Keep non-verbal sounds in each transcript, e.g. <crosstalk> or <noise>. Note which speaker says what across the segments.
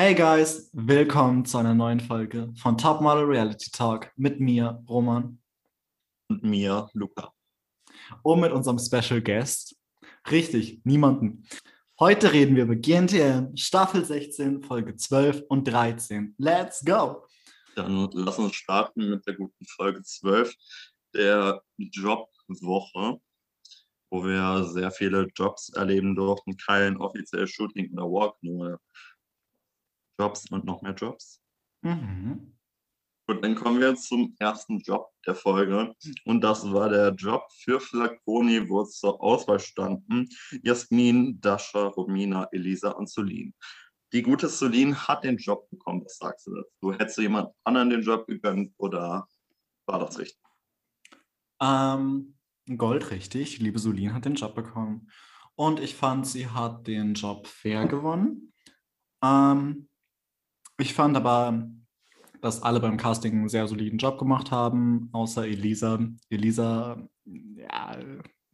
Speaker 1: Hey guys, willkommen zu einer neuen Folge von Top Model Reality Talk mit mir, Roman.
Speaker 2: Und mir, Luca.
Speaker 1: Und mit unserem Special Guest. Richtig, niemanden. Heute reden wir über GNTM Staffel 16, Folge 12 und 13. Let's go!
Speaker 2: Dann lass uns starten mit der guten Folge 12, der Jobwoche, wo wir sehr viele Jobs erleben durften. Kein offizielles Shooting oder Walk, nur Jobs und noch mehr Jobs.
Speaker 1: Mhm.
Speaker 2: Gut, dann kommen wir zum ersten Job der Folge. Und das war der Job für Flaconi, wo zur Auswahl standen Jasmin, Dasha, Romina, Elisa und Solin. Die gute Solin hat den Job bekommen. Was sagst du dazu? Hättest du jemand anderen den Job gegönnt oder war das richtig?
Speaker 1: Ähm, Gold richtig. Liebe Solin hat den Job bekommen. Und ich fand, sie hat den Job fair gewonnen. Ähm, ich fand aber, dass alle beim Casting einen sehr soliden Job gemacht haben, außer Elisa. Elisa, ja,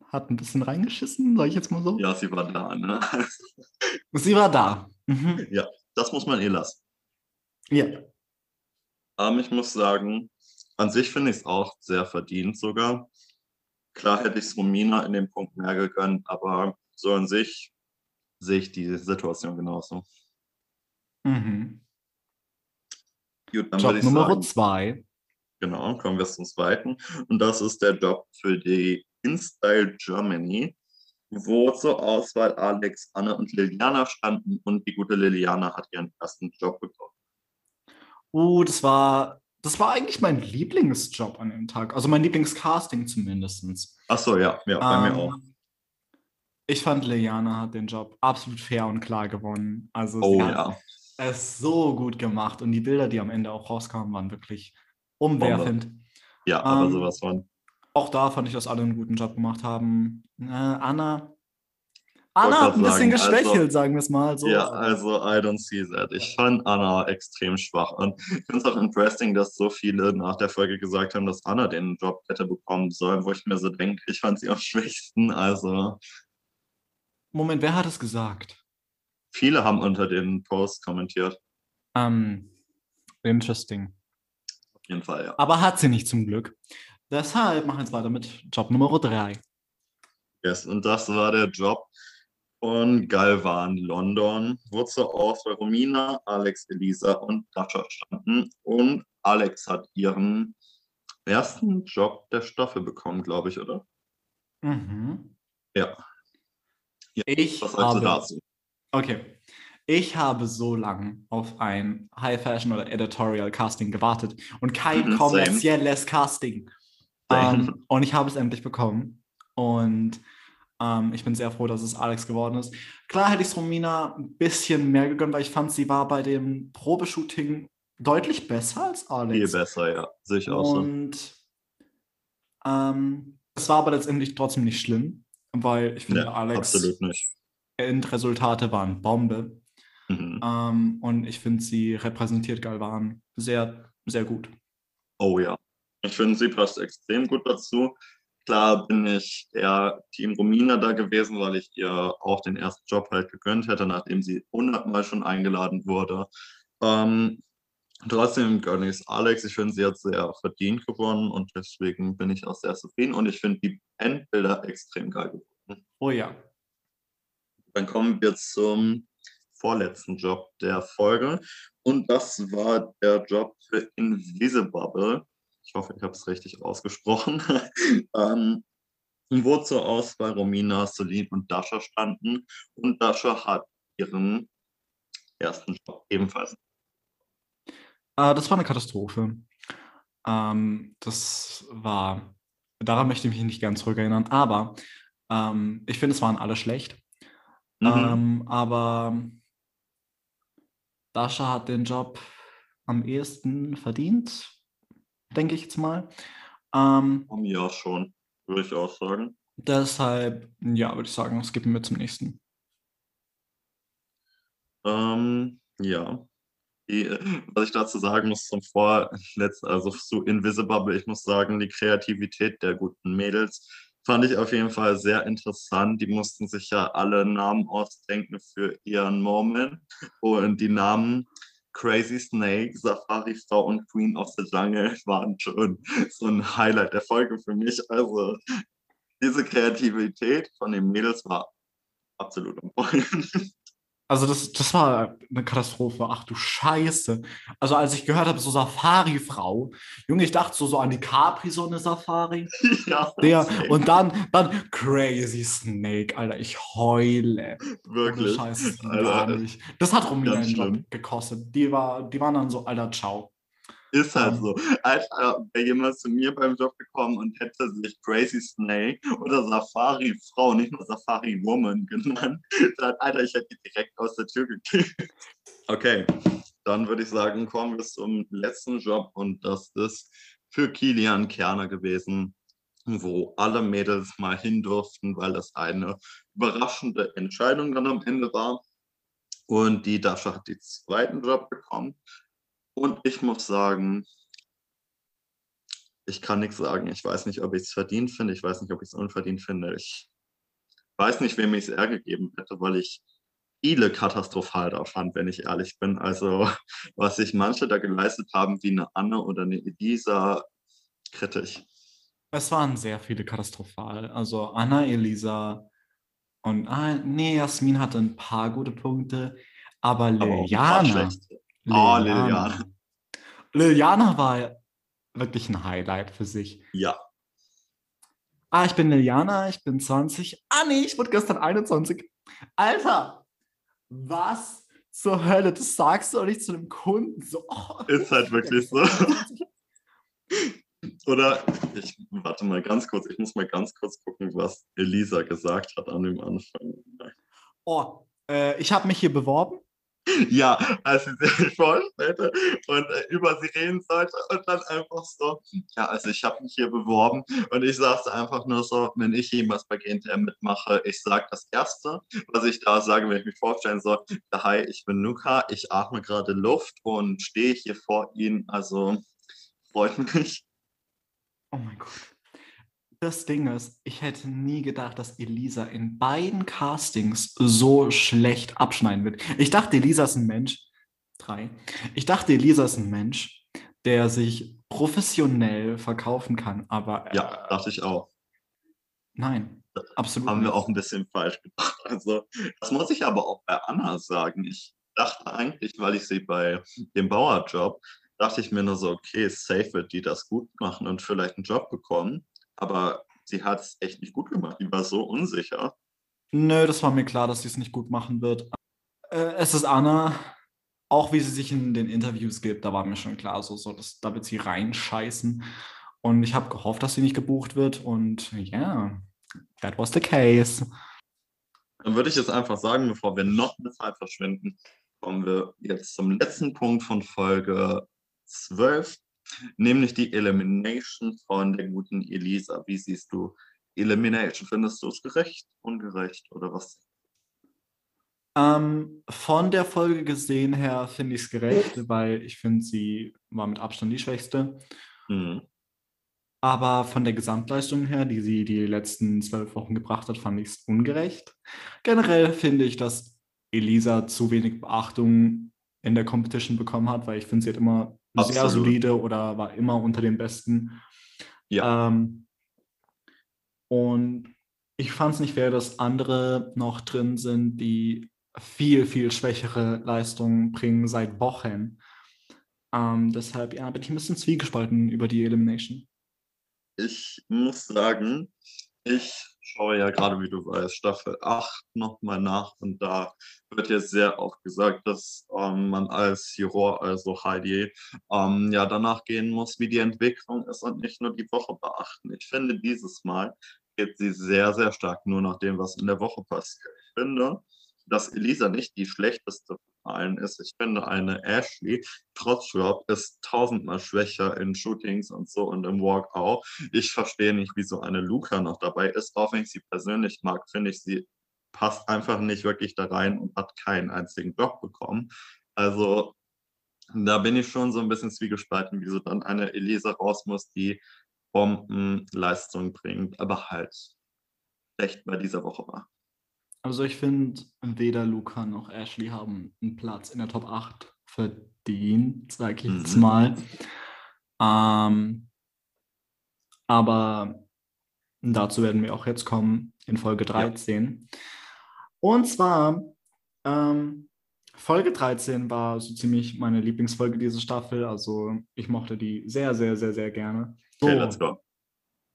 Speaker 1: hat ein bisschen reingeschissen, sag ich jetzt mal so.
Speaker 2: Ja, sie war da, ne? <laughs>
Speaker 1: Sie war da. Mhm.
Speaker 2: ja, das muss man eh lassen.
Speaker 1: Ja.
Speaker 2: Ähm, ich muss sagen, an sich finde ich es auch sehr verdient sogar. Klar hätte ich es Romina in dem Punkt mehr gegönnt, aber so an sich sehe ich die Situation genauso.
Speaker 1: Mhm.
Speaker 2: Gut, dann
Speaker 1: Job
Speaker 2: würde ich
Speaker 1: Nummer
Speaker 2: sagen,
Speaker 1: zwei.
Speaker 2: genau, kommen wir zum zweiten. Und das ist der Job für die InStyle Germany, wo zur Auswahl Alex, Anne und Liliana standen und die gute Liliana hat ihren ersten Job bekommen.
Speaker 1: Uh, das war, das war eigentlich mein Lieblingsjob an dem Tag. Also mein Lieblingscasting zumindest.
Speaker 2: Achso, ja, ja, bei mir auch.
Speaker 1: Ähm, Ich fand, Liliana hat den Job absolut fair und klar gewonnen. Also
Speaker 2: Oh
Speaker 1: sie hat
Speaker 2: ja,
Speaker 1: es so gut gemacht und die Bilder, die am Ende auch rauskamen, waren wirklich umwerfend.
Speaker 2: ja, aber
Speaker 1: Ähm,
Speaker 2: sowas von.
Speaker 1: Auch da fand ich, dass alle einen guten Job gemacht haben. Äh, Anna. Anna hat ein bisschen
Speaker 2: sagen, also-
Speaker 1: geschwächelt, sagen wir es mal so.
Speaker 2: Ja, also I don't see that. Ich fand Anna extrem schwach. Und ich finde es auch interesting, dass so viele nach der Folge gesagt haben, dass Anna den Job hätte bekommen sollen, wo ich mir so denke, ich fand sie am schwächsten. Also
Speaker 1: Moment, wer hat es gesagt?
Speaker 2: Viele haben unter den Posts kommentiert.
Speaker 1: Ähm, interesting.
Speaker 2: Auf jeden Fall, ja.
Speaker 1: Aber hat sie nicht zum Glück. Deshalb machen wir jetzt weiter mit Job Nummer 3.
Speaker 2: Yes. Und das war der Job von Galvan London, wo zur Auswahl Romina, Alex, Elisa und Dasha standen. Und Alex hat ihren ersten Job der Staffel bekommen, glaube ich, oder?
Speaker 1: Mhm.
Speaker 2: Ja.
Speaker 1: Ich
Speaker 2: Was sagst du
Speaker 1: habe,
Speaker 2: dazu?
Speaker 1: Okay. Ich habe so lange auf ein High Fashion oder Editorial Casting gewartet und kein
Speaker 2: Mhm, same.
Speaker 1: kommerzielles Casting.
Speaker 2: Same.
Speaker 1: Ähm, <laughs> und ich habe es endlich bekommen. Und ähm, ich bin sehr froh, dass es Alex geworden ist. Klar hätte ich es Romina ein bisschen mehr gegönnt, weil ich fand, sie war bei dem Probeshooting deutlich besser als
Speaker 2: Viel
Speaker 1: Alex.
Speaker 2: besser, ja. Sehe ich auch so.
Speaker 1: Und ähm, es war aber letztendlich trotzdem nicht schlimm, weil ich finde,
Speaker 2: Ja,
Speaker 1: Alex
Speaker 2: absolut nicht.
Speaker 1: Endresultate waren Bombe.
Speaker 2: Mhm.
Speaker 1: Ähm, und ich finde, sie repräsentiert Galvan sehr, sehr gut.
Speaker 2: Oh ja. Ich finde, sie passt extrem gut dazu. Klar bin ich eher Team Romina da gewesen, weil ich ihr auch den ersten Job halt gegönnt hätte, nachdem sie hundertmal schon eingeladen wurde. Ähm, trotzdem gönne ich es Alex. Ich finde, sie hat sehr verdient gewonnen und deswegen bin ich auch sehr zufrieden. Und ich finde die Endbilder extrem geil geworden.
Speaker 1: Oh ja.
Speaker 2: Dann kommen wir zum vorletzten Job der Folge. Und das war der Job für Invisibubble. Ich hoffe, ich habe es richtig ausgesprochen. <laughs> ähm, wo zur Auswahl Romina, Celine und Dasha standen. Und Dasha hat ihren ersten Job ebenfalls.
Speaker 1: Äh, das war eine Katastrophe. Ähm, das war, daran möchte ich mich nicht ganz zurückerinnern, aber ähm, ich finde, es waren alle schlecht.
Speaker 2: Mhm.
Speaker 1: Ähm, aber Dasha hat den Job am ehesten verdient, denke ich jetzt mal. Ähm,
Speaker 2: ja, schon, würde ich auch sagen.
Speaker 1: deshalb, ja, würde ich sagen, skippen wir zum nächsten.
Speaker 2: Ähm, ja. Die, was ich dazu sagen muss zum Vorletzten, also zu Invisibubble, ich muss sagen, die Kreativität der guten Mädels fand ich auf jeden Fall sehr interessant. Die mussten sich ja alle Namen ausdenken für ihren Moment. Und die Namen Crazy Snake, Safari Frau und Queen of the Jungle waren schon so ein Highlight der Folge für mich. Also diese Kreativität von den Mädels war absolut am <laughs>
Speaker 1: Also das, das war eine Katastrophe. Ach du Scheiße. Also als ich gehört habe, so Safari-Frau, Junge, ich dachte so, so an die Capri, so eine Safari. <laughs>
Speaker 2: Ja,
Speaker 1: Der, und dann, dann Crazy Snake, Alter, ich heule.
Speaker 2: Wirklich.
Speaker 1: Scheiße,
Speaker 2: Alter,
Speaker 1: gar nicht. Das hat
Speaker 2: schlimm.
Speaker 1: gekostet. Die, war, die waren dann so, Alter, ciao.
Speaker 2: Ist halt so. Alter, wäre jemand zu mir beim Job gekommen und hätte sich Crazy Snake oder Safari Frau, nicht nur Safari Woman genannt, <laughs> dann, Alter, ich hätte die direkt aus der Tür gekickt. Okay, dann würde ich sagen, kommen wir zum letzten Job und das ist für Kilian Kerner gewesen, wo alle Mädels mal hin durften, weil das eine überraschende Entscheidung dann am Ende war. Und die Dasha hat den zweiten Job bekommen. Und ich muss sagen, ich kann nichts sagen. Ich weiß nicht, ob ich es verdient finde. Ich weiß nicht, ob ich es unverdient finde. Ich weiß nicht, wem ich es eher gegeben hätte, weil ich viele katastrophal da fand, wenn ich ehrlich bin. Also, was sich manche da geleistet haben, wie eine Anne oder eine Elisa, kritisch.
Speaker 1: Es waren sehr viele katastrophal. Also Anna, Elisa und ah, nee, Jasmin hatte ein paar gute Punkte, aber
Speaker 2: Aber ein paar
Speaker 1: Liliana.
Speaker 2: schlechte. Oh, Liliana.
Speaker 1: Liliana war wirklich ein Highlight für sich.
Speaker 2: Ja,
Speaker 1: Ah, ich bin Liliana, ich bin 20. Ah, nee, ich wurde gestern 21. Alter, was zur Hölle? Das sagst du doch nicht zu einem Kunden. So, oh, <laughs>
Speaker 2: Ist halt wirklich so.
Speaker 1: 21. <laughs>
Speaker 2: oder ich warte mal ganz kurz. Ich muss mal ganz kurz gucken, was Elisa gesagt hat an dem Anfang.
Speaker 1: Oh, äh, ich habe mich hier beworben.
Speaker 2: Ja, als sie sich <laughs> vorstellte und äh, über sie reden sollte und dann einfach so, ja, also ich habe mich hier beworben und ich sagte einfach nur so, wenn ich jemals bei GNTM mitmache, ich sage das Erste, was ich da sage, wenn ich mich vorstellen soll, hi, ich bin Luca, ich atme gerade Luft und stehe hier vor Ihnen, also freut mich.
Speaker 1: Oh mein Gott. Das Ding ist, ich hätte nie gedacht, dass Elisa in beiden Castings so schlecht abschneiden wird. Ich dachte, Elisa ist ein Mensch. Drei. Ich dachte, Elisa ist ein Mensch, der sich professionell verkaufen kann, aber äh,
Speaker 2: Ja, dachte ich auch.
Speaker 1: nein, absolut
Speaker 2: haben wir
Speaker 1: nicht.
Speaker 2: auch ein bisschen falsch gedacht. <laughs> Also, das muss ich aber auch bei Anna sagen. Ich dachte eigentlich, weil ich sie bei dem Bauerjob, dachte ich mir nur so, okay, safe wird die das gut machen und vielleicht einen Job bekommen. Aber sie hat es echt nicht gut gemacht. Die war so unsicher.
Speaker 1: Nö, das war mir klar, dass sie es nicht gut machen wird. Äh, es ist Anna. Auch wie sie sich in den Interviews gibt, da war mir schon klar, so, so dass, da wird sie reinscheißen. Und ich habe gehofft, dass sie nicht gebucht wird. Und ja, yeah, that was the case.
Speaker 2: Dann würde ich jetzt einfach sagen, bevor wir noch eine Zeit verschwinden, kommen wir jetzt zum letzten Punkt von Folge 12, nämlich die Elimination von der guten Elisa. Wie siehst du Elimination? Findest du es gerecht, ungerecht oder was?
Speaker 1: Ähm, von der Folge gesehen her finde ich es gerecht, weil ich finde, sie war mit Abstand die schwächste.
Speaker 2: Hm.
Speaker 1: Aber von der Gesamtleistung her, die sie die letzten zwölf Wochen gebracht hat, fand ich es ungerecht. Generell finde ich, dass Elisa zu wenig Beachtung in der Competition bekommen hat, weil ich finde, sie hat immer sehr
Speaker 2: Absolut.
Speaker 1: solide oder war immer unter den Besten.
Speaker 2: Ja.
Speaker 1: Ähm, und ich fand es nicht fair, dass andere noch drin sind, die viel, viel schwächere Leistungen bringen seit Wochen. Ähm, deshalb ja, bin ich ein bisschen zwiegespalten über die Elimination.
Speaker 2: Ich muss sagen, ich schaue ja gerade, wie du weißt, Staffel 8 nochmal nach und da wird jetzt sehr oft gesagt, dass ähm, man als Juror, also Heidi, ähm, ja danach gehen muss, wie die Entwicklung ist und nicht nur die Woche beachten. Ich finde, dieses Mal geht sie sehr, sehr stark nur nach dem, was in der Woche passiert. Ich finde, dass Elisa nicht die schlechteste von allen ist. Ich finde, eine Ashley trotz Job ist tausendmal schwächer in Shootings und so und im Walk auch. Ich verstehe nicht, wieso eine Luca noch dabei ist. Auch wenn ich sie persönlich mag, finde ich, sie passt einfach nicht wirklich da rein und hat keinen einzigen Job bekommen. Also da bin ich schon so ein bisschen zwiegespalten, wieso dann eine Elisa raus muss, die Bombenleistung bringt, aber halt schlecht bei dieser Woche war.
Speaker 1: Also ich finde, weder Luca noch Ashley haben einen Platz in der Top 8 verdient, sage ich jetzt
Speaker 2: Mhm.
Speaker 1: mal. Ähm, aber dazu werden wir auch jetzt kommen in Folge 13. Und zwar, ähm, Folge 13 war so ziemlich meine Lieblingsfolge dieser Staffel. Also ich mochte die sehr, sehr, sehr, sehr gerne. So,
Speaker 2: Okay, let's go.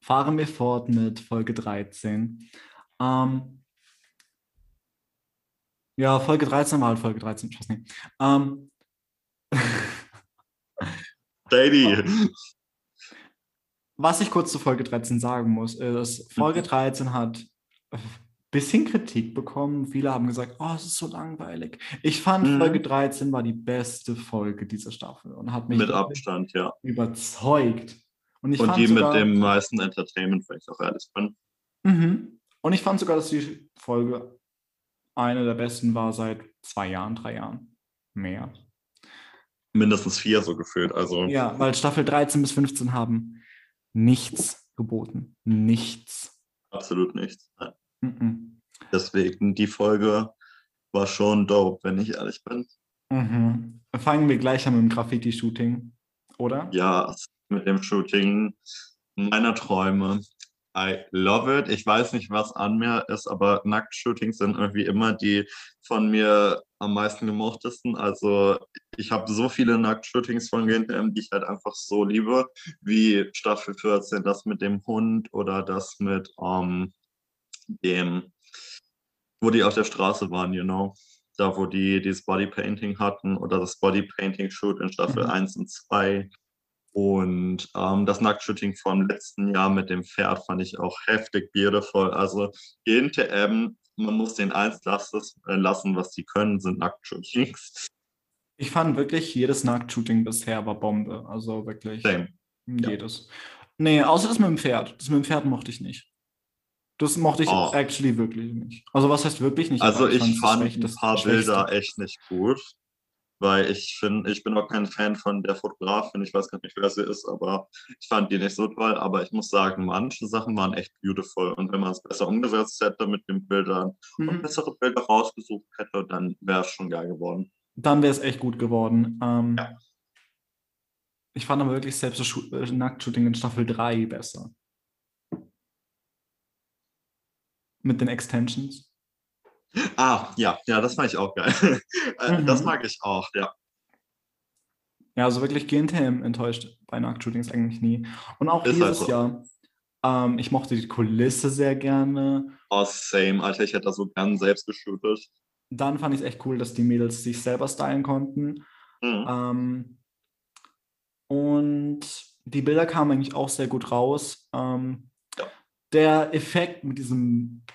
Speaker 1: fahren wir fort mit Folge 13. Ähm, ja, Folge 13 war halt Folge 13, ich weiß nicht. Ähm,
Speaker 2: Shady. <laughs>
Speaker 1: was ich kurz zu Folge 13 sagen muss, ist, Folge
Speaker 2: Mhm.
Speaker 1: 13 hat ein bisschen Kritik bekommen. Viele haben gesagt, oh, es ist so langweilig. Ich fand,
Speaker 2: Mhm.
Speaker 1: Folge 13 war die beste Folge dieser Staffel und hat mich
Speaker 2: Mit Abstand, ja.
Speaker 1: überzeugt. Und ich
Speaker 2: Und die
Speaker 1: sogar,
Speaker 2: mit dem meisten Entertainment, wenn ich auch ehrlich bin.
Speaker 1: Mhm. Und ich fand sogar, dass die Folge eine der besten war seit zwei Jahren, drei Jahren. Mehr.
Speaker 2: Mindestens vier so gefühlt. Also
Speaker 1: Ja, weil Staffel 13 bis 15 haben nichts geboten. Nichts.
Speaker 2: absolut nichts. Nein.
Speaker 1: Mhm.
Speaker 2: Deswegen, die Folge war schon dope, wenn ich ehrlich bin.
Speaker 1: Mhm. Fangen wir gleich an mit dem Graffiti-Shooting, oder?
Speaker 2: Ja, mit dem Shooting meiner Träume. I love it. Ich weiß nicht, was an mir ist, aber Nacktshootings sind irgendwie immer die von mir am meisten gemochtesten. Also ich habe so viele Nacktshootings von GNTM, die ich halt einfach so liebe, wie Staffel 14, das mit dem Hund oder das mit ähm, dem, wo die auf der Straße waren, you know. Da, wo die dieses Bodypainting hatten oder das Bodypainting-Shoot in Staffel
Speaker 1: Mhm.
Speaker 2: 1 und 2. Und ähm, das Nacktshooting vom letzten Jahr mit dem Pferd fand ich auch heftig beautiful. Also GNTM, man muss den eins lassen, äh, lassen was sie können, sind Nacktshootings.
Speaker 1: Ich fand wirklich, jedes Nackt-Shooting bisher war Bombe. Also wirklich
Speaker 2: Same.
Speaker 1: jedes. Nee, außer das mit dem Pferd. Das mit dem Pferd mochte ich nicht. Das mochte ich
Speaker 2: Oh.
Speaker 1: actually wirklich nicht. Also was heißt wirklich nicht?
Speaker 2: Also ich
Speaker 1: das
Speaker 2: fand ein paar. Bilder echt nicht gut, weil ich finde, ich bin auch kein Fan von der Fotografin, ich weiß gar nicht, wer sie ist, aber ich fand die nicht so toll, aber ich muss sagen, manche Sachen waren echt beautiful und wenn man es besser umgesetzt hätte mit den Bildern und
Speaker 1: Mhm.
Speaker 2: bessere Bilder rausgesucht hätte, dann wäre es schon geil geworden.
Speaker 1: Dann wäre es echt gut geworden. Ähm,
Speaker 2: Ja.
Speaker 1: Ich fand aber wirklich selbst das äh, Nacktshooting in Staffel 3 besser. Mit den Extensions.
Speaker 2: Ah, ja, ja, das fand ich auch geil. <laughs> Äh, Das
Speaker 1: Mhm.
Speaker 2: mag ich auch, ja.
Speaker 1: Ja, also wirklich GNTM enttäuscht bei Nacktshootings eigentlich nie. Und auch
Speaker 2: Ist halt
Speaker 1: dieses
Speaker 2: so.
Speaker 1: Jahr. Ähm, ich mochte die Kulisse sehr gerne.
Speaker 2: Oh, same, Alter, ich hätte das so gern selbst geshootet.
Speaker 1: Dann fand ich es echt cool, dass die Mädels sich selber stylen konnten.
Speaker 2: Mhm.
Speaker 1: Ähm, und die Bilder kamen eigentlich auch sehr gut raus. Ähm,
Speaker 2: Ja.
Speaker 1: Der Effekt mit diesen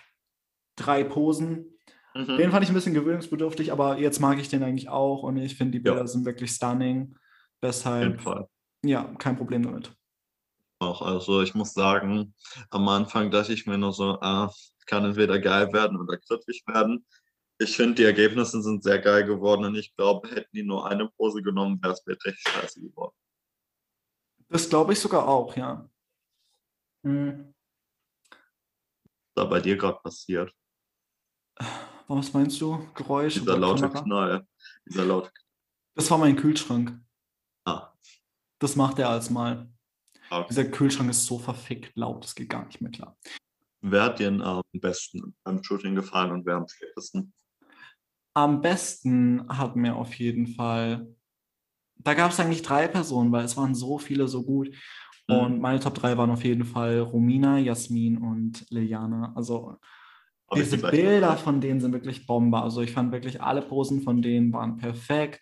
Speaker 1: drei Posen,
Speaker 2: Mhm.
Speaker 1: den fand ich ein bisschen gewöhnungsbedürftig, aber jetzt mag ich den eigentlich auch und ich finde, die
Speaker 2: Ja.
Speaker 1: Bilder sind wirklich stunning.
Speaker 2: Auf jeden
Speaker 1: Deshalb,
Speaker 2: Fall.
Speaker 1: ja, kein Problem damit.
Speaker 2: auch. Also ich muss sagen, am Anfang dachte ich mir nur so, ah, kann entweder geil werden oder kritisch werden. Ich finde, die Ergebnisse sind sehr geil geworden und ich glaube, hätten die nur eine Pose genommen, wäre es wirklich scheiße geworden.
Speaker 1: Das glaube ich sogar auch, ja. Hm,
Speaker 2: Was da bei dir gerade passiert. <sighs>
Speaker 1: was meinst du? Geräusch?
Speaker 2: Dieser
Speaker 1: oder
Speaker 2: laute? Knall. Dieser laute
Speaker 1: Das war mein Kühlschrank.
Speaker 2: Ah,
Speaker 1: Das macht er als mal.
Speaker 2: okay.
Speaker 1: Dieser Kühlschrank ist so verfickt laut, das geht gar nicht mehr klar.
Speaker 2: Wer hat dir ähm, am besten beim Shooting gefallen und wer am schlechtesten?
Speaker 1: Am besten hat mir auf jeden Fall, da gab es eigentlich drei Personen, weil es waren so viele so gut.
Speaker 2: Mhm.
Speaker 1: Und meine Top 3 waren auf jeden Fall Romina, Jasmin und Liliana. Also Diese Bilder von denen sind wirklich Bombe. Also ich fand wirklich alle Posen von denen waren perfekt.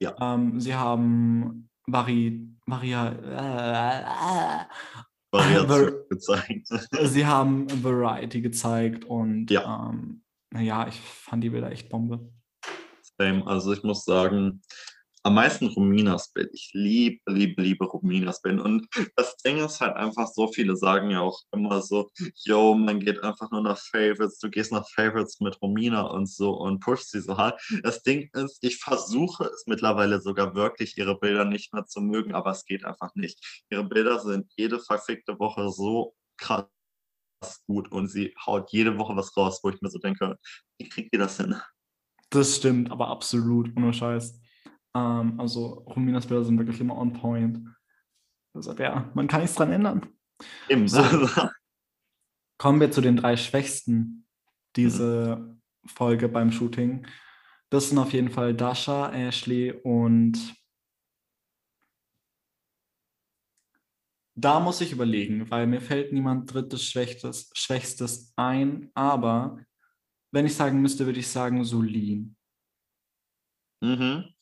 Speaker 2: Ja.
Speaker 1: Ähm, sie haben Vari, Varia, äh,
Speaker 2: Variation gezeigt. <laughs>
Speaker 1: sie haben Variety gezeigt und
Speaker 2: Ja.
Speaker 1: ähm, naja, ich fand die Bilder echt Bombe.
Speaker 2: Same. Also ich muss sagen, am meisten Rominas Bild. Ich liebe, liebe, liebe Rominas Bild. Und das Ding ist halt einfach, so viele sagen ja auch immer so, yo, man geht einfach nur nach Favorites, du gehst nach Favorites mit Romina und so und pusht sie so hart. Das Ding ist, ich versuche es mittlerweile sogar wirklich, ihre Bilder nicht mehr zu mögen, aber es geht einfach nicht. Ihre Bilder sind jede verfickte Woche so krass gut und sie haut jede Woche was raus, wo ich mir so denke, wie kriegt ihr das hin?
Speaker 1: Das stimmt, aber absolut, ohne Scheiß. Ähm, also Rominas Bilder sind wirklich immer on point. Also ja, man kann nichts dran ändern.
Speaker 2: Eben.
Speaker 1: So. <laughs> Kommen wir zu den drei Schwächsten diese Folge beim Shooting. Das sind auf jeden Fall Dasha, Ashley und da muss ich überlegen, weil mir fällt niemand drittes Schwächstes, Schwächstes ein, aber wenn ich sagen müsste, würde ich sagen Solin.
Speaker 2: Mhm.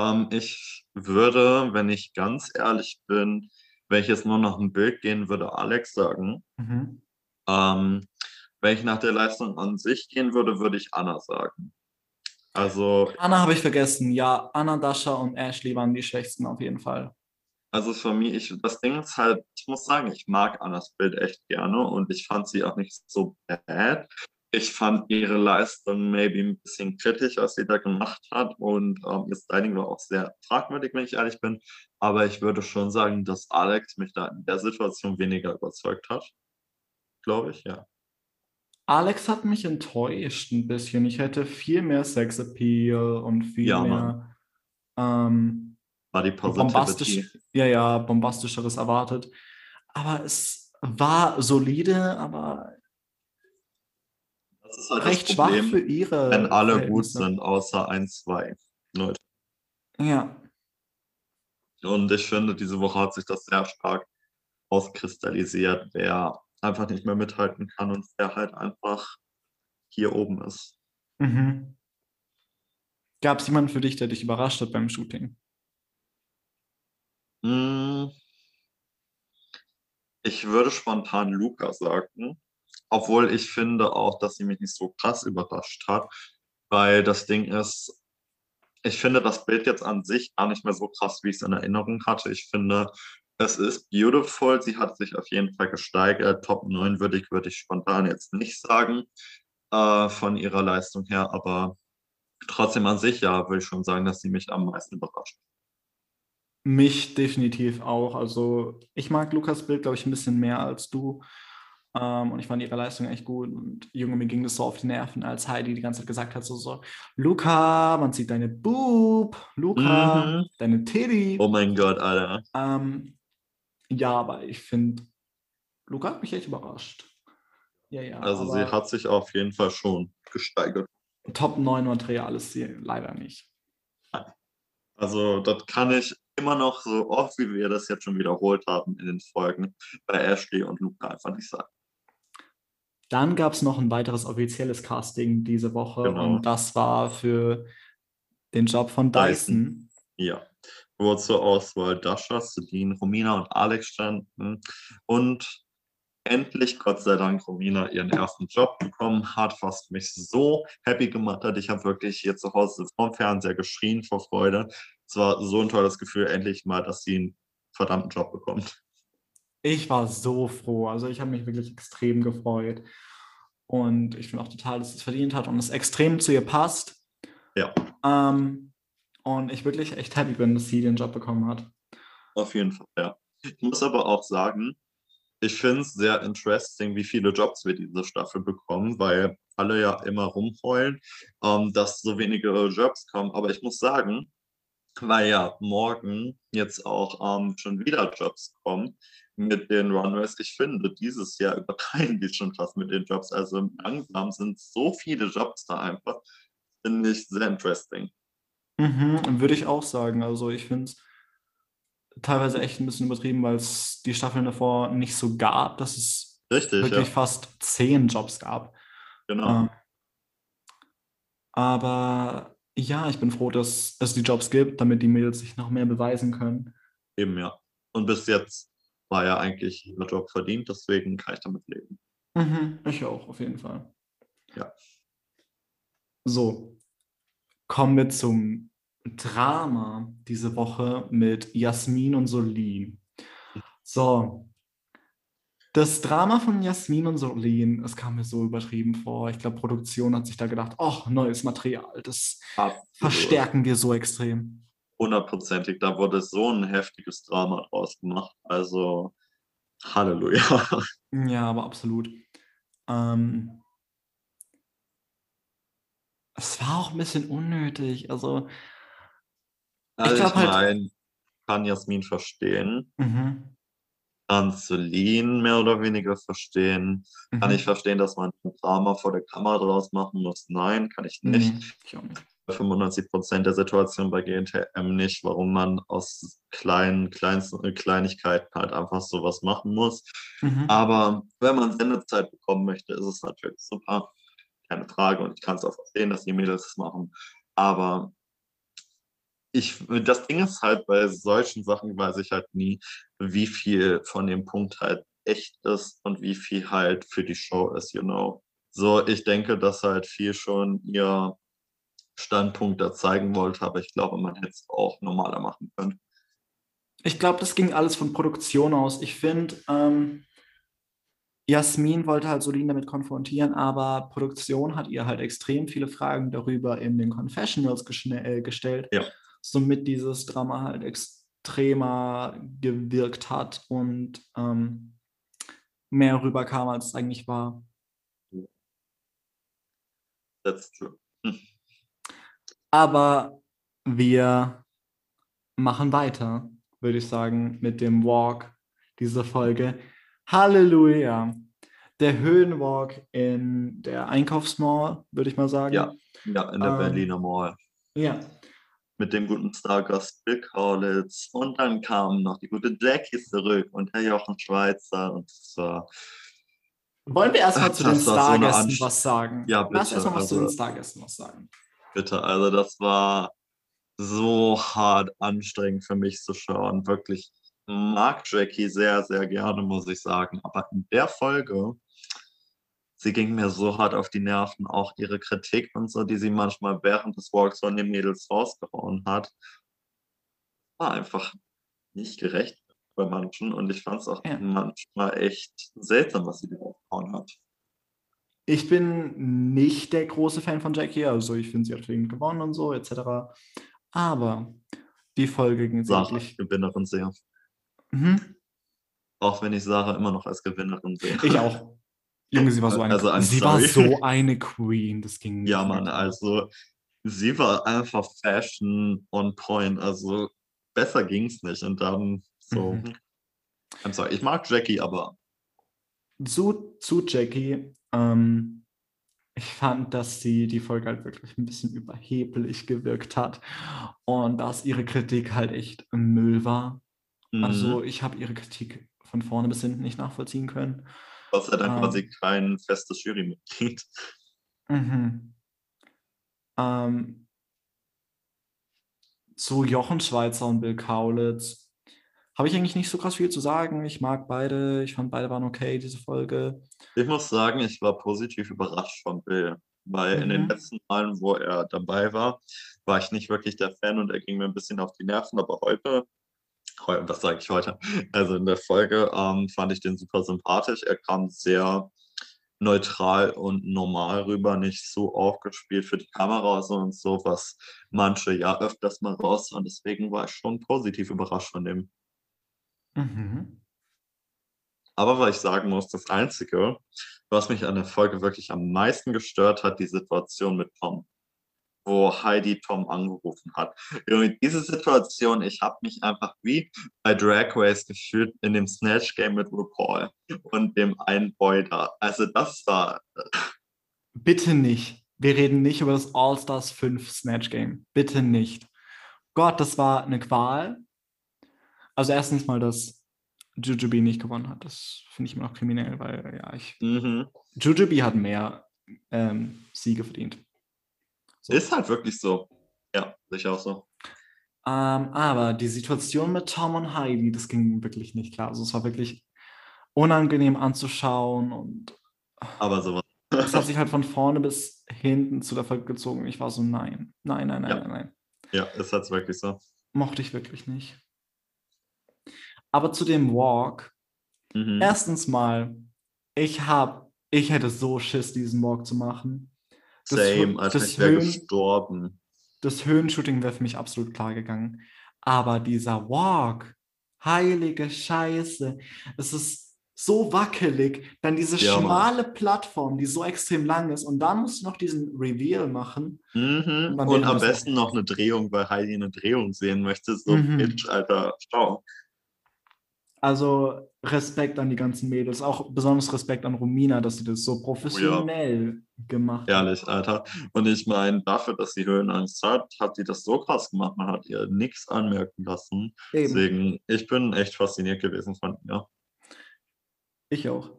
Speaker 2: Ähm, ich würde, wenn ich ganz ehrlich bin, wenn ich jetzt nur noch ein Bild gehen würde, Alex sagen.
Speaker 1: Mhm.
Speaker 2: Ähm, wenn ich nach der Leistung an sich gehen würde, würde ich Anna sagen. Also,
Speaker 1: Anna habe ich vergessen. Ja, Anna, Dasha und Ashley waren die Schwächsten auf jeden Fall.
Speaker 2: also für mich, ich, das Ding ist halt, ich muss sagen, ich mag Annas Bild echt gerne und ich fand sie auch nicht so bad. Ich fand ihre Leistung maybe ein bisschen kritisch, was sie da gemacht hat und ähm, ihr Styling war auch sehr fragwürdig, wenn ich ehrlich bin. Aber ich würde schon sagen, dass Alex mich da in der Situation weniger überzeugt hat. Glaube ich, ja.
Speaker 1: Alex hat mich enttäuscht ein bisschen. Ich hätte viel mehr Sexappeal und viel
Speaker 2: Ja,
Speaker 1: mehr ähm,
Speaker 2: Body
Speaker 1: bombastisch,
Speaker 2: Positivity.
Speaker 1: ja, ja, bombastischeres erwartet. Aber es war solide, aber
Speaker 2: halt
Speaker 1: recht
Speaker 2: das
Speaker 1: schwach
Speaker 2: Problem,
Speaker 1: für ihre
Speaker 2: wenn alle gut sind, außer ein, zwei Leute.
Speaker 1: Ja,
Speaker 2: Und ich finde, diese Woche hat sich das sehr stark auskristallisiert, wer einfach nicht mehr mithalten kann und wer halt einfach hier oben ist.
Speaker 1: mhm. Gab es jemanden für dich, der dich überrascht hat beim Shooting?
Speaker 2: Hm, Ich würde spontan Luca sagen, obwohl ich finde auch, dass sie mich nicht so krass überrascht hat, weil das Ding ist, ich finde das Bild jetzt an sich gar nicht mehr so krass, wie ich es in Erinnerung hatte. Ich finde, es ist beautiful. Sie hat sich auf jeden Fall gesteigert. Top 9 würde ich, würde ich spontan jetzt nicht sagen, äh, von ihrer Leistung her, aber trotzdem an sich, ja, würde ich schon sagen, dass sie mich am meisten überrascht.
Speaker 1: Mich definitiv auch. Also ich mag Lukas Bild, glaube ich, ein bisschen mehr als du. Ähm, und ich fand ihre Leistung echt gut. Und Junge, mir ging das so auf die Nerven, als Heidi die ganze Zeit gesagt hat, so, so Luca, man sieht deine Boob, Luca,
Speaker 2: Mhm.
Speaker 1: deine Titty.
Speaker 2: Oh mein Gott, Alter.
Speaker 1: Ähm, ja, aber ich finde, Luca hat mich echt überrascht. Ja, ja.
Speaker 2: Also sie hat sich auf jeden Fall schon gesteigert.
Speaker 1: Top 9 Material ist sie leider nicht.
Speaker 2: Also das kann ich immer noch so oft, wie wir das jetzt schon wiederholt haben in den Folgen, bei Ashley und Luca einfach nicht sagen.
Speaker 1: Dann gab es noch ein weiteres offizielles Casting diese Woche
Speaker 2: Genau.
Speaker 1: und das war für den Job von Dyson.
Speaker 2: Dyson. Ja. Wo zur Auswahl Dasha, Celine, Romina und Alex standen. Und endlich, Gott sei Dank, Romina ihren ersten Job bekommen hat, was mich so happy gemacht hat. Ich habe wirklich hier zu Hause vorm Fernseher geschrien vor Freude. Es war so ein tolles Gefühl, endlich mal, dass sie einen verdammten Job bekommt.
Speaker 1: Ich war so froh. Also ich habe mich wirklich extrem gefreut. Und ich finde auch total, dass sie es verdient hat und es extrem zu ihr passt.
Speaker 2: Ja.
Speaker 1: Ähm, und ich wirklich echt happy bin, dass sie den Job bekommen hat.
Speaker 2: Auf jeden Fall, ja. Ich muss aber auch sagen, ich finde es sehr interesting, wie viele Jobs wir diese Staffel bekommen, weil alle ja immer rumheulen, ähm, dass so wenige Jobs kommen. Aber ich muss sagen, weil ja morgen jetzt auch ähm, schon wieder Jobs kommen mit den Runways, ich finde, dieses Jahr <laughs> übertreiben die schon fast mit den Jobs. Also langsam sind so viele Jobs da einfach. Finde ich sehr interesting.
Speaker 1: Mhm, würde ich auch sagen. Also ich finde es teilweise echt ein bisschen übertrieben, weil es die Staffeln davor nicht so gab, dass es
Speaker 2: Richtig,
Speaker 1: wirklich
Speaker 2: ja.
Speaker 1: fast zehn Jobs gab.
Speaker 2: Genau.
Speaker 1: Ähm, aber ja, ich bin froh, dass es die Jobs gibt, damit die Mädels sich noch mehr beweisen können.
Speaker 2: Eben, ja. Und bis jetzt war ja eigentlich jeder Job verdient, deswegen kann ich damit leben.
Speaker 1: Mhm, ich auch, auf jeden Fall.
Speaker 2: Ja.
Speaker 1: So, kommen wir zum Drama diese Woche mit Jasmin und Solin. So, das Drama von Jasmin und Solin, es kam mir so übertrieben vor. Ich glaube, Produktion hat sich da gedacht, oh, neues Material, das
Speaker 2: Absolut.
Speaker 1: verstärken wir so extrem.
Speaker 2: Hundertprozentig. Da wurde so ein heftiges Drama draus gemacht. Also, Halleluja.
Speaker 1: Ja, aber absolut. Ähm, es war auch ein bisschen unnötig. Also,
Speaker 2: Also ich,
Speaker 1: halt-
Speaker 2: meine, kann Jasmin verstehen,
Speaker 1: Mhm.
Speaker 2: Kann Celine mehr oder weniger verstehen, kann
Speaker 1: Mhm.
Speaker 2: ich verstehen, dass man ein Drama vor der Kamera draus machen muss. Nein, kann ich nicht.
Speaker 1: Auch nicht.
Speaker 2: Bei 95 Prozent der Situation bei GNTM nicht, warum man aus kleinen, kleinsten äh, Kleinigkeiten halt einfach sowas machen muss.
Speaker 1: Mhm.
Speaker 2: Aber wenn man Sendezeit bekommen möchte, ist es natürlich super. Keine Frage. Und ich kann es auch verstehen, dass die Mädels es machen. Aber ich, das Ding ist halt, bei solchen Sachen weiß ich halt nie, wie viel von dem Punkt halt echt ist und wie viel halt für die Show ist, you know. So, ich denke, dass halt viel schon ihr Standpunkt da zeigen wollte, aber ich glaube, man hätte es auch normaler machen können.
Speaker 1: Ich glaube, das ging alles von Produktion aus. Ich finde, ähm, Jasmin wollte halt Solin damit konfrontieren, aber Produktion hat ihr halt extrem viele Fragen darüber in den Confessionals äh, gestellt,
Speaker 2: Ja.
Speaker 1: Somit dieses Drama halt extremer gewirkt hat und ähm, mehr rüberkam, als es eigentlich war.
Speaker 2: That's true.
Speaker 1: Aber wir machen weiter, würde ich sagen, mit dem Walk dieser Folge. Halleluja! Der Höhenwalk in der Einkaufsmall, würde ich mal sagen.
Speaker 2: Ja. Ja, in der
Speaker 1: Ähm,
Speaker 2: Berliner Mall.
Speaker 1: Ja.
Speaker 2: Mit dem guten Stargast Bill Kaulitz. Und dann kam noch die gute Jackie zurück und Herr Jochen Schweizer. Und es war
Speaker 1: Wollen wir erstmal <laughs> zu den
Speaker 2: so
Speaker 1: Stargästen
Speaker 2: Anst-
Speaker 1: was sagen?
Speaker 2: Ja,
Speaker 1: Lass
Speaker 2: bitte,
Speaker 1: erstmal was zu den
Speaker 2: also-
Speaker 1: Stargästen was sagen.
Speaker 2: bitte. Also das war so hart anstrengend für mich zu schauen. Wirklich Ich mag Jackie sehr, sehr gerne, muss ich sagen. Aber in der Folge, sie ging mir so hart auf die Nerven, auch ihre Kritik und so, die sie manchmal während des Walks von den Mädels rausgehauen hat, war einfach nicht gerecht bei manchen. Und ich fand es auch
Speaker 1: Ja.
Speaker 2: manchmal echt seltsam, was sie da rausgehauen hat.
Speaker 1: Ich bin nicht der große Fan von Jackie, also ich finde, sie hat verdient gewonnen und so, etc. Aber die Folge ging
Speaker 2: Sarah,
Speaker 1: wirklich.
Speaker 2: Gewinnerin sehr.
Speaker 1: Mhm.
Speaker 2: Auch wenn ich Sarah immer noch als Gewinnerin sehe.
Speaker 1: Ich auch. Junge, sie war so eine
Speaker 2: Also, I'm
Speaker 1: Sie war so eine Queen, das ging
Speaker 2: Ja,
Speaker 1: nicht
Speaker 2: Mann,
Speaker 1: mehr.
Speaker 2: also sie war einfach Fashion on point. Also besser ging's nicht. Und dann so.
Speaker 1: Mhm.
Speaker 2: I'm sorry, ich mag Jackie, aber
Speaker 1: zu, zu Jackie, ähm, ich fand, dass sie die Folge halt wirklich ein bisschen überheblich gewirkt hat und dass ihre Kritik halt echt Müll war.
Speaker 2: mhm,
Speaker 1: Also ich habe ihre Kritik von vorne bis hinten nicht nachvollziehen können.
Speaker 2: Was hat dann
Speaker 1: ähm,
Speaker 2: quasi kein festes Jurymitglied. <laughs>
Speaker 1: Mhm. Ähm, zu Jochen Schweizer und Bill Kaulitz habe ich eigentlich nicht so krass viel zu sagen. Ich mag beide. Ich fand beide waren okay, diese Folge.
Speaker 2: Ich muss sagen, ich war positiv überrascht von Bill, weil in den
Speaker 1: Mhm.
Speaker 2: letzten Malen, wo er dabei war, war ich nicht wirklich der Fan und er ging mir ein bisschen auf die Nerven, aber heute, heu- was sage ich heute? Also in der Folge ähm, fand ich den super sympathisch. Er kam sehr neutral und normal rüber, nicht so aufgespielt für die Kamera und so, was manche ja öfters mal raus und deswegen war ich schon positiv überrascht von dem.
Speaker 1: Mhm.
Speaker 2: Aber was ich sagen muss, das Einzige, was mich an der Folge wirklich am meisten gestört hat, die Situation mit Tom, wo Heidi Tom angerufen hat. Junge, diese Situation, ich habe mich einfach wie bei Drag Race gefühlt in dem Snatch Game mit RuPaul und dem einen Boy da. Also das war,
Speaker 1: Bitte nicht. Wir reden nicht über das All-Stars 5 Snatch Game. Bitte nicht. Gott, das war eine Qual. Also erstens mal, dass Jujubee nicht gewonnen hat. Das finde ich immer noch kriminell, weil ja, ich.
Speaker 2: mhm.
Speaker 1: Jujubee hat mehr ähm, Siege verdient.
Speaker 2: Ist halt wirklich so. Ja, sicher auch so.
Speaker 1: Ähm, aber die Situation mit Tom und Heidi, das ging wirklich nicht klar. Also es war wirklich unangenehm anzuschauen und
Speaker 2: Aber sowas.
Speaker 1: es hat sich halt von vorne bis hinten zu der Folge gezogen. Ich war so, nein, nein, nein, nein,
Speaker 2: Ja.
Speaker 1: nein, nein.
Speaker 2: Ja, ist halt wirklich so.
Speaker 1: Mochte ich wirklich nicht. Aber zu dem Walk,
Speaker 2: Mhm.
Speaker 1: erstens mal, ich habe, ich hätte so Schiss, diesen Walk zu machen. Das
Speaker 2: Same,
Speaker 1: Hö-
Speaker 2: als
Speaker 1: das
Speaker 2: ich wäre gestorben.
Speaker 1: Das Höhenshooting wäre für mich absolut klar gegangen. Aber dieser Walk, heilige Scheiße, es ist so wackelig, dann diese
Speaker 2: Ja, Mann.
Speaker 1: schmale Plattform, die so extrem lang ist und dann musst du noch diesen Reveal machen.
Speaker 2: Mhm. Und
Speaker 1: wäre
Speaker 2: am besten noch eine Drehung, weil Heidi eine Drehung sehen möchte. So,
Speaker 1: Mhm.
Speaker 2: Bitch, Alter, schau.
Speaker 1: Also Respekt an die ganzen Mädels, auch besonders Respekt an Romina, dass sie das
Speaker 2: Oh
Speaker 1: so professionell gemacht hat.
Speaker 2: Ehrlich, Alter. Und ich meine, dafür, dass sie Höhenangst hat, hat sie das so krass gemacht. Man hat ihr nichts anmerken lassen.
Speaker 1: Eben,
Speaker 2: Deswegen, ich bin echt fasziniert gewesen von ihr.
Speaker 1: ich auch.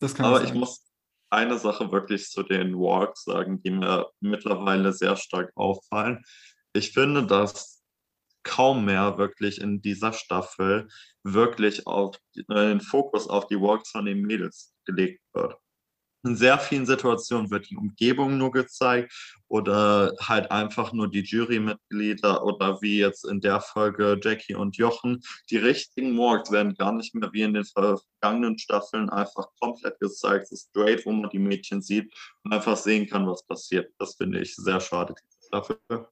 Speaker 1: Das kann
Speaker 2: Aber
Speaker 1: ich
Speaker 2: ich muss eine Sache wirklich zu den Walks sagen, die mir mittlerweile sehr stark auffallen. Ich finde, dass kaum mehr wirklich in dieser Staffel wirklich auf äh, den Fokus auf die Walks von den Mädels gelegt wird. In sehr vielen Situationen wird die Umgebung nur gezeigt oder halt einfach nur die Jurymitglieder oder wie jetzt in der Folge Jackie und Jochen. Die richtigen Walks werden gar nicht mehr wie in den vergangenen Staffeln einfach komplett gezeigt, so straight, wo man die Mädchen sieht und einfach sehen kann, was passiert. Das finde ich sehr schade, diese Staffel.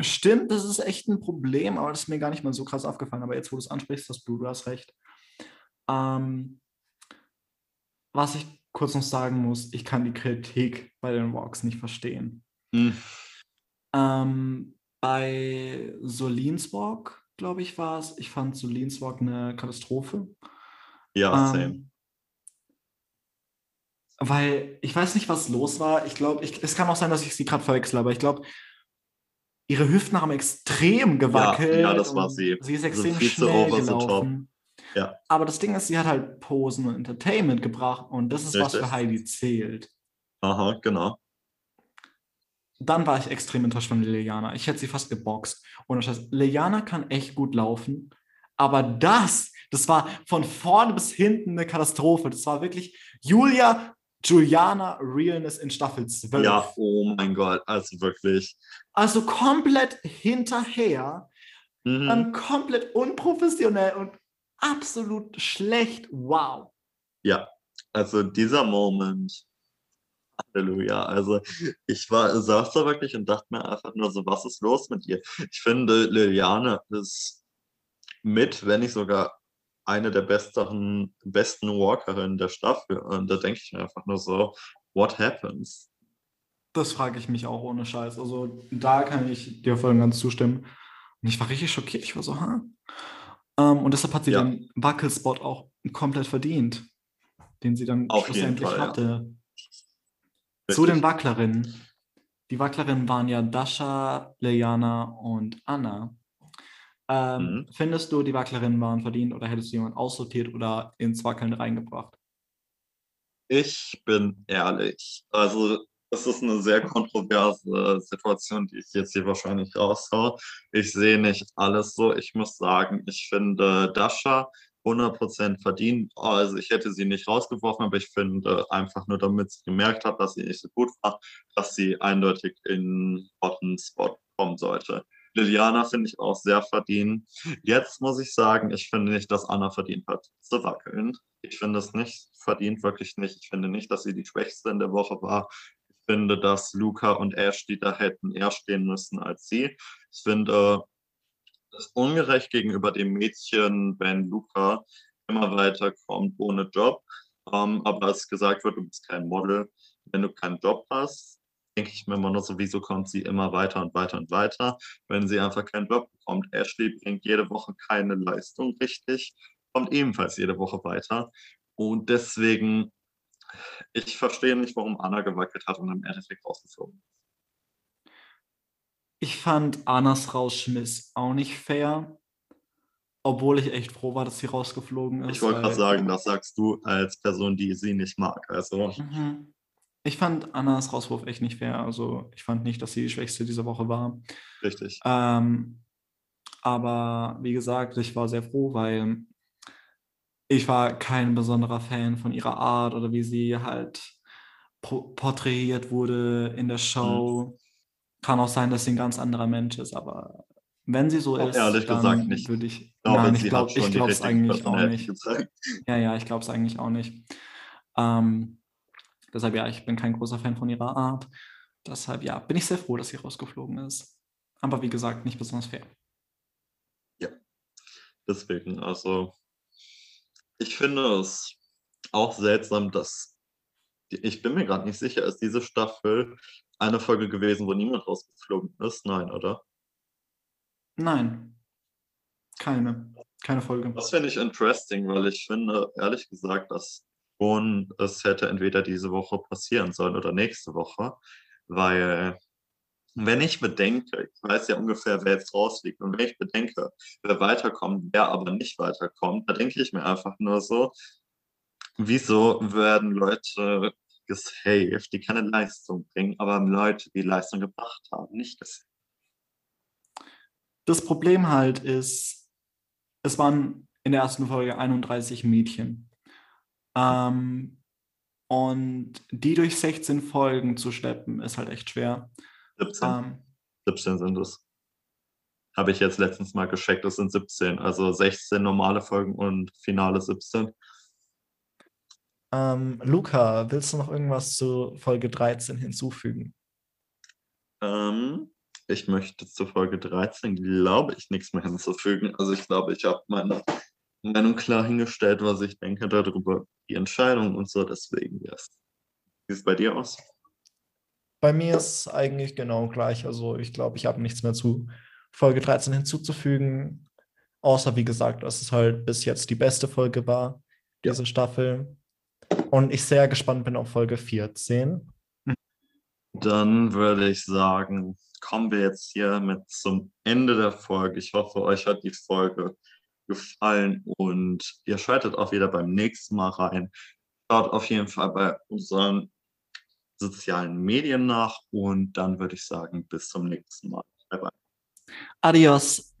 Speaker 1: Stimmt, das ist echt ein Problem, aber das ist mir gar nicht mal so krass aufgefallen. Aber jetzt, wo du es ansprichst, hast du, du hast recht. Ähm, was ich kurz noch sagen muss, ich kann die Kritik bei den Walks nicht verstehen.
Speaker 2: Hm,
Speaker 1: Ähm, bei Solins Walk, glaube ich, war es. Ich fand Solins Walk eine Katastrophe.
Speaker 2: Ja, same.
Speaker 1: Ähm, weil ich weiß nicht, was los war. Ich glaube, es kann auch sein, dass ich sie gerade verwechsel, aber ich glaube, ihre Hüften haben extrem gewackelt.
Speaker 2: ja, das war sie.
Speaker 1: Sie ist
Speaker 2: Also
Speaker 1: extrem
Speaker 2: zu
Speaker 1: schnell
Speaker 2: top.
Speaker 1: gelaufen.
Speaker 2: Ja.
Speaker 1: Aber das Ding ist, sie hat halt Posen und Entertainment gebracht und das ist, was
Speaker 2: Richtig.
Speaker 1: für Heidi zählt.
Speaker 2: Aha, genau.
Speaker 1: Dann war ich extrem enttäuscht von Liliana. Ich hätte sie fast geboxt. Und das heißt, Liliana kann echt gut laufen, aber das, das war von vorne bis hinten eine Katastrophe. Das war wirklich Julia, Juliana Realness in Staffel 12.
Speaker 2: Ja, oh mein Gott, also wirklich.
Speaker 1: Also komplett hinterher,
Speaker 2: Mhm.
Speaker 1: dann komplett unprofessionell und absolut schlecht. Wow.
Speaker 2: Ja, also dieser Moment, Halleluja. Also ich war, saß da wirklich und dachte mir einfach nur so, was ist los mit ihr? Ich finde, Liliane ist mit, wenn nicht sogar eine der besten, besten Walkerinnen der Staffel. Und da denke ich mir einfach nur so, what happens?
Speaker 1: Das frage ich mich auch ohne Scheiß. Also da kann ich dir voll und ganz zustimmen. Und ich war richtig schockiert. Ich war so, ha. Ähm, und deshalb hat sie
Speaker 2: Ja.
Speaker 1: den Wackelspot auch komplett verdient, den sie dann
Speaker 2: Auf
Speaker 1: schlussendlich
Speaker 2: Fall, ja.
Speaker 1: hatte. Zu den. Wacklerinnen. Die Wacklerinnen waren ja Dasha, Liliana und Anna. Ähm,
Speaker 2: Mhm.
Speaker 1: Findest du, die Wacklerinnen waren verdient oder hättest du jemand aussortiert oder ins Wackeln reingebracht?
Speaker 2: Ich bin ehrlich. Also, das ist eine sehr kontroverse Situation, die ich jetzt hier wahrscheinlich raushaue. Ich sehe nicht alles so. Ich muss sagen, ich finde Dasha 100% verdient. Also, ich hätte sie nicht rausgeworfen, aber ich finde einfach nur, damit sie gemerkt hat, dass sie nicht so gut war, dass sie eindeutig in Bottom Spot kommen sollte. Liliana finde ich auch sehr verdient. Jetzt muss ich sagen, ich finde nicht, dass Anna verdient hat zu wackeln. Ich finde es nicht verdient, wirklich nicht. Ich finde nicht, dass sie die Schwächste in der Woche war. Ich finde, dass Luca und Ashley da hätten eher stehen müssen als sie. Ich finde es ungerecht gegenüber dem Mädchen, wenn Luca immer weiterkommt ohne Job. Ähm, aber es gesagt wird, du bist kein Model. Wenn du keinen Job hast, denke ich mir immer nur so, wieso kommt sie immer weiter und weiter und weiter, wenn sie einfach keinen Job bekommt. Ashley bringt jede Woche keine Leistung richtig, kommt ebenfalls jede Woche weiter. Und deswegen, ich verstehe nicht, warum Anna gewackelt hat und im Endeffekt rausgeflogen ist.
Speaker 1: Ich fand Annas Rausschmiss auch nicht fair, obwohl ich echt froh war, dass sie rausgeflogen ist.
Speaker 2: Ich wollte gerade sagen, das sagst du als Person, die sie nicht mag. Also,
Speaker 1: Mhm. Ich fand Annas Rauswurf echt nicht fair. Also ich fand nicht, dass sie die Schwächste dieser Woche war.
Speaker 2: richtig.
Speaker 1: Ähm, aber wie gesagt, ich war sehr froh, weil ich war kein besonderer Fan von ihrer Art oder wie sie halt po- porträtiert wurde in der Show. Kann auch sein, dass sie ein ganz anderer Mensch ist, aber wenn sie so ist,
Speaker 2: ehrlich
Speaker 1: dann
Speaker 2: gesagt nicht.
Speaker 1: würde ich.
Speaker 2: Glaube,
Speaker 1: nein, ich glaube es eigentlich auch nicht.
Speaker 2: gezeigt.
Speaker 1: Ja, ja, ich glaube es eigentlich auch nicht. Ähm, deshalb ja, ich bin kein großer Fan von ihrer Art. Deshalb ja, bin ich sehr froh, dass sie rausgeflogen ist. Aber wie gesagt, nicht besonders fair.
Speaker 2: Deswegen, also, Ich finde es auch seltsam, dass ich bin mir gerade nicht sicher, ist diese Staffel eine Folge gewesen, wo niemand rausgeflogen ist? Nein, oder?
Speaker 1: Nein. Keine. Keine Folge.
Speaker 2: Das finde ich interesting, weil ich finde, ehrlich gesagt, dass schon es hätte entweder diese Woche passieren sollen oder nächste Woche, weil wenn ich bedenke, ich weiß ja ungefähr, wer jetzt rausfliegt, und wenn ich bedenke, wer weiterkommt, wer aber nicht weiterkommt, da denke ich mir einfach nur so, wieso werden Leute gesaved, die keine Leistung bringen, aber Leute, die Leistung gebracht haben, nicht gesaved?
Speaker 1: Das Problem halt ist, es waren in der ersten Folge 31 Mädchen. Ähm, und die durch 16 Folgen zu schleppen, ist halt echt schwer.
Speaker 2: 17. Ähm, 17 sind es. Habe ich jetzt letztens mal gecheckt, es sind 17. Also 16 normale Folgen und Finale 17.
Speaker 3: Ähm, Luca, willst du noch irgendwas zu Folge 13 hinzufügen?
Speaker 2: Ähm, ich möchte zu Folge 13, glaube ich, nichts mehr hinzufügen. Also ich glaube, ich habe meine Meinung klar hingestellt, was ich denke darüber, die Entscheidung und so. Deswegen, yes. Wie sieht es bei dir aus?
Speaker 3: Bei mir ist es eigentlich genau gleich. Also ich glaube, ich habe nichts mehr zu Folge 13 hinzuzufügen. Außer, wie gesagt, dass es halt bis jetzt die beste Folge war, diese ja. Staffel. Und ich sehr gespannt bin auf Folge 14.
Speaker 2: Dann würde ich sagen, kommen wir jetzt hier mit zum Ende der Folge. Ich hoffe, euch hat die Folge gefallen und ihr schaltet auch wieder beim nächsten Mal rein. Schaut auf jeden Fall bei unseren sozialen Medien nach und dann würde ich sagen, bis zum nächsten Mal. Bye bye.
Speaker 1: Adios.